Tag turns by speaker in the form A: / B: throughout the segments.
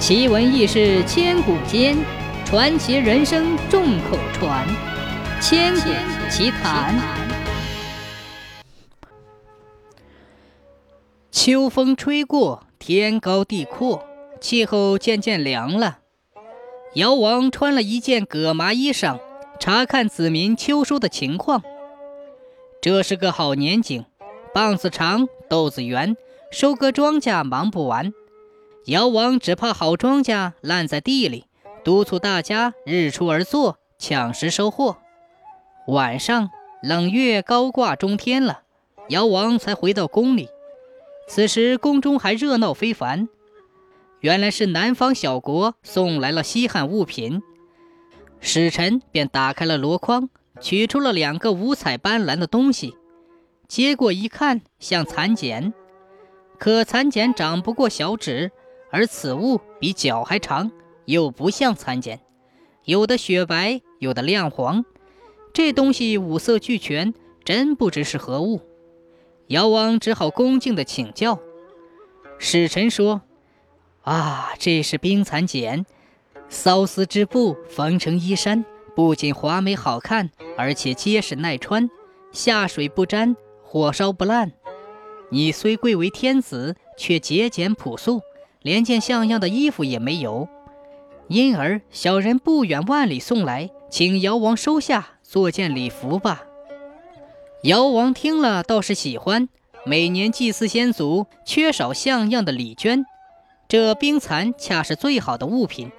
A: 奇闻异事千古间，传奇人生众口传。千古奇谈。秋风吹过，天高地阔，气候渐渐凉了。尧王穿了一件葛麻衣裳，查看子民秋收的情况。这是个好年景，棒子长，豆子圆，收割庄稼忙不完。尧王只怕好庄稼烂在地里，督促大家日出而作，抢食收获。晚上，冷月高挂中天了，尧王才回到宫里。此时宫中还热闹非凡，原来是南方小国送来了稀罕物品。使臣便打开了箩筐，取出了两个五彩斑斓的东西，接过一看，像蚕茧，可蚕茧长不过小指。而此物比脚还长，又不像蚕茧，有的雪白，有的亮黄。这东西五色俱全，真不知是何物。尧王只好恭敬地请教。使臣说：“啊，这是冰蚕茧，缫丝织布，缝成衣衫，不仅华美好看，而且结实耐穿，下水不沾，火烧不烂。你虽贵为天子，却节俭朴素。”连件像样的衣服也没有，因而小人不远万里送来，请尧王收下，做件礼服吧。尧王听了倒是喜欢，每年祭祀先祖，缺少像样的礼绢，这冰蚕恰是最好的物品，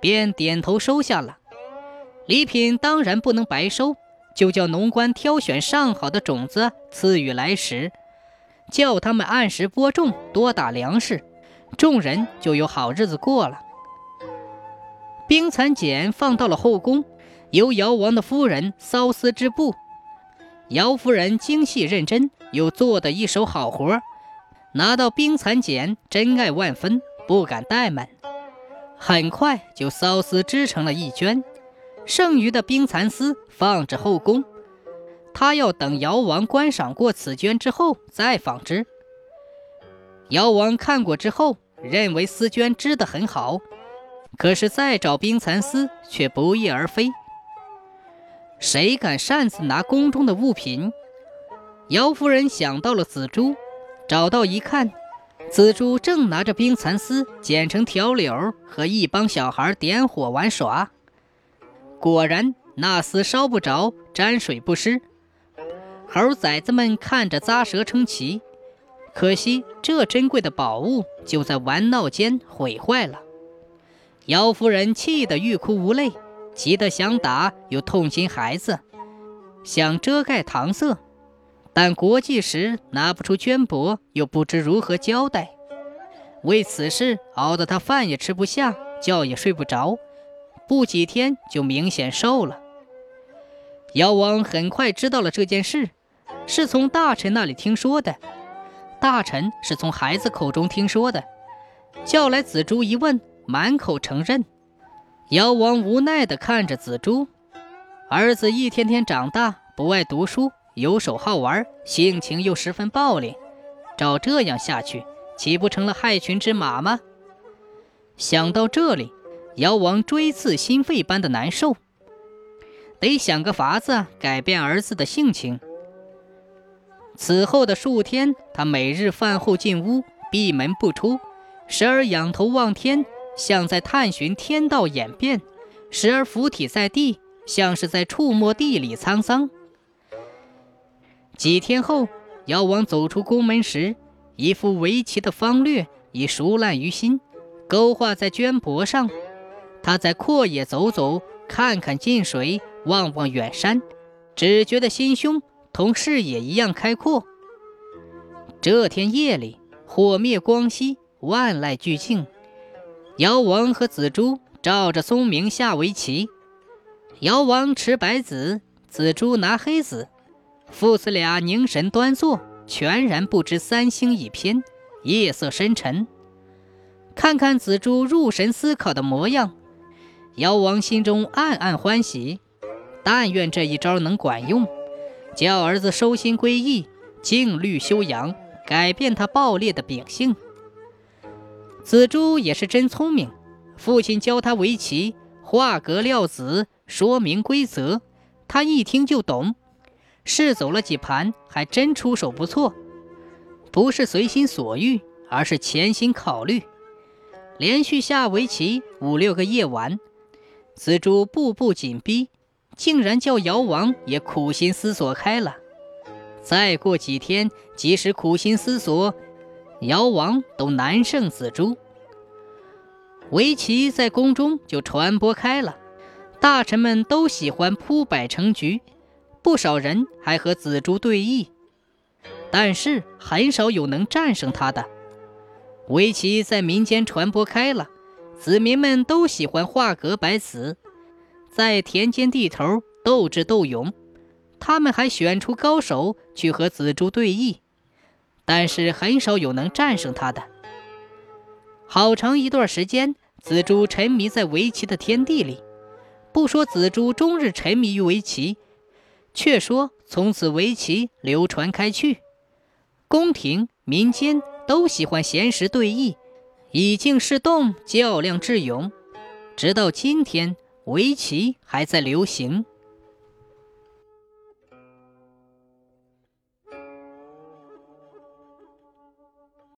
A: 便点头收下了。礼品当然不能白收，就叫农官挑选上好的种子赐予来时，叫他们按时播种，多打粮食。众人就有好日子过了。冰蚕茧放到了后宫，由尧王的夫人缫丝织布。姚夫人精细认真，又做的一手好活，拿到冰蚕茧，珍爱万分，不敢怠慢。很快就缫丝织成了一绢，剩余的冰蚕丝放至后宫，她要等尧王观赏过此绢之后再纺织。尧王看过之后，认为丝绢织得很好，可是再找冰蚕丝却不翼而飞。谁敢擅自拿宫中的物品？姚夫人想到了紫珠，找到一看，紫珠正拿着冰蚕丝剪成条柳，和一帮小孩点火玩耍。果然，那丝烧不着，沾水不湿。猴崽子们看着咂舌称奇。可惜，这珍贵的宝物就在玩闹间毁坏了。姚夫人气得欲哭无泪，急得想打，又痛心孩子，想遮盖搪塞，但国际时拿不出绢帛，又不知如何交代。为此事熬得她饭也吃不下，觉也睡不着，不几天就明显瘦了。姚王很快知道了这件事，是从大臣那里听说的。大臣是从孩子口中听说的，叫来紫珠一问，满口承认。妖王无奈地看着紫珠，儿子一天天长大，不爱读书，游手好玩，性情又十分暴烈，照这样下去，岂不成了害群之马吗？想到这里，妖王锥刺心肺般的难受，得想个法子改变儿子的性情。此后的数天，他每日饭后进屋，闭门不出，时而仰头望天，像在探寻天道演变；时而伏体在地，像是在触摸地理沧桑。几天后，妖王走出宫门时，一副围棋的方略已熟烂于心，勾画在绢帛上。他在阔野走走，看看近水，望望远山，只觉得心胸。同视野一样开阔。这天夜里，火灭光熄，万籁俱静。尧王和紫珠照着松明下围棋。尧王持白子，紫珠拿黑子，父子俩凝神端坐，全然不知三星已偏，夜色深沉。看看紫珠入神思考的模样，尧王心中暗暗欢喜，但愿这一招能管用。叫儿子收心归意，静虑修养，改变他暴烈的秉性。子珠也是真聪明，父亲教他围棋，画格料子，说明规则，他一听就懂。试走了几盘，还真出手不错。不是随心所欲，而是潜心考虑。连续下围棋五六个夜晚，紫竹步步紧逼，竟然叫姚王也苦心思索开了。再过几天，即使苦心思索，姚王都难胜紫竹。围棋在宫中就传播开了，大臣们都喜欢铺摆成局，不少人还和紫竹对弈，但是很少有能战胜他的。围棋在民间传播开了，子民们都喜欢画格摆子，在田间地头斗智斗勇，他们还选出高手去和紫竹对弈，但是很少有能战胜他的。好长一段时间。紫珠沉迷在围棋的天地里，不说紫珠终日沉迷于围棋，却说从此围棋流传开去，宫廷民间都喜欢闲时对弈，以静示动，较量智勇，直到今天，围棋还在流行。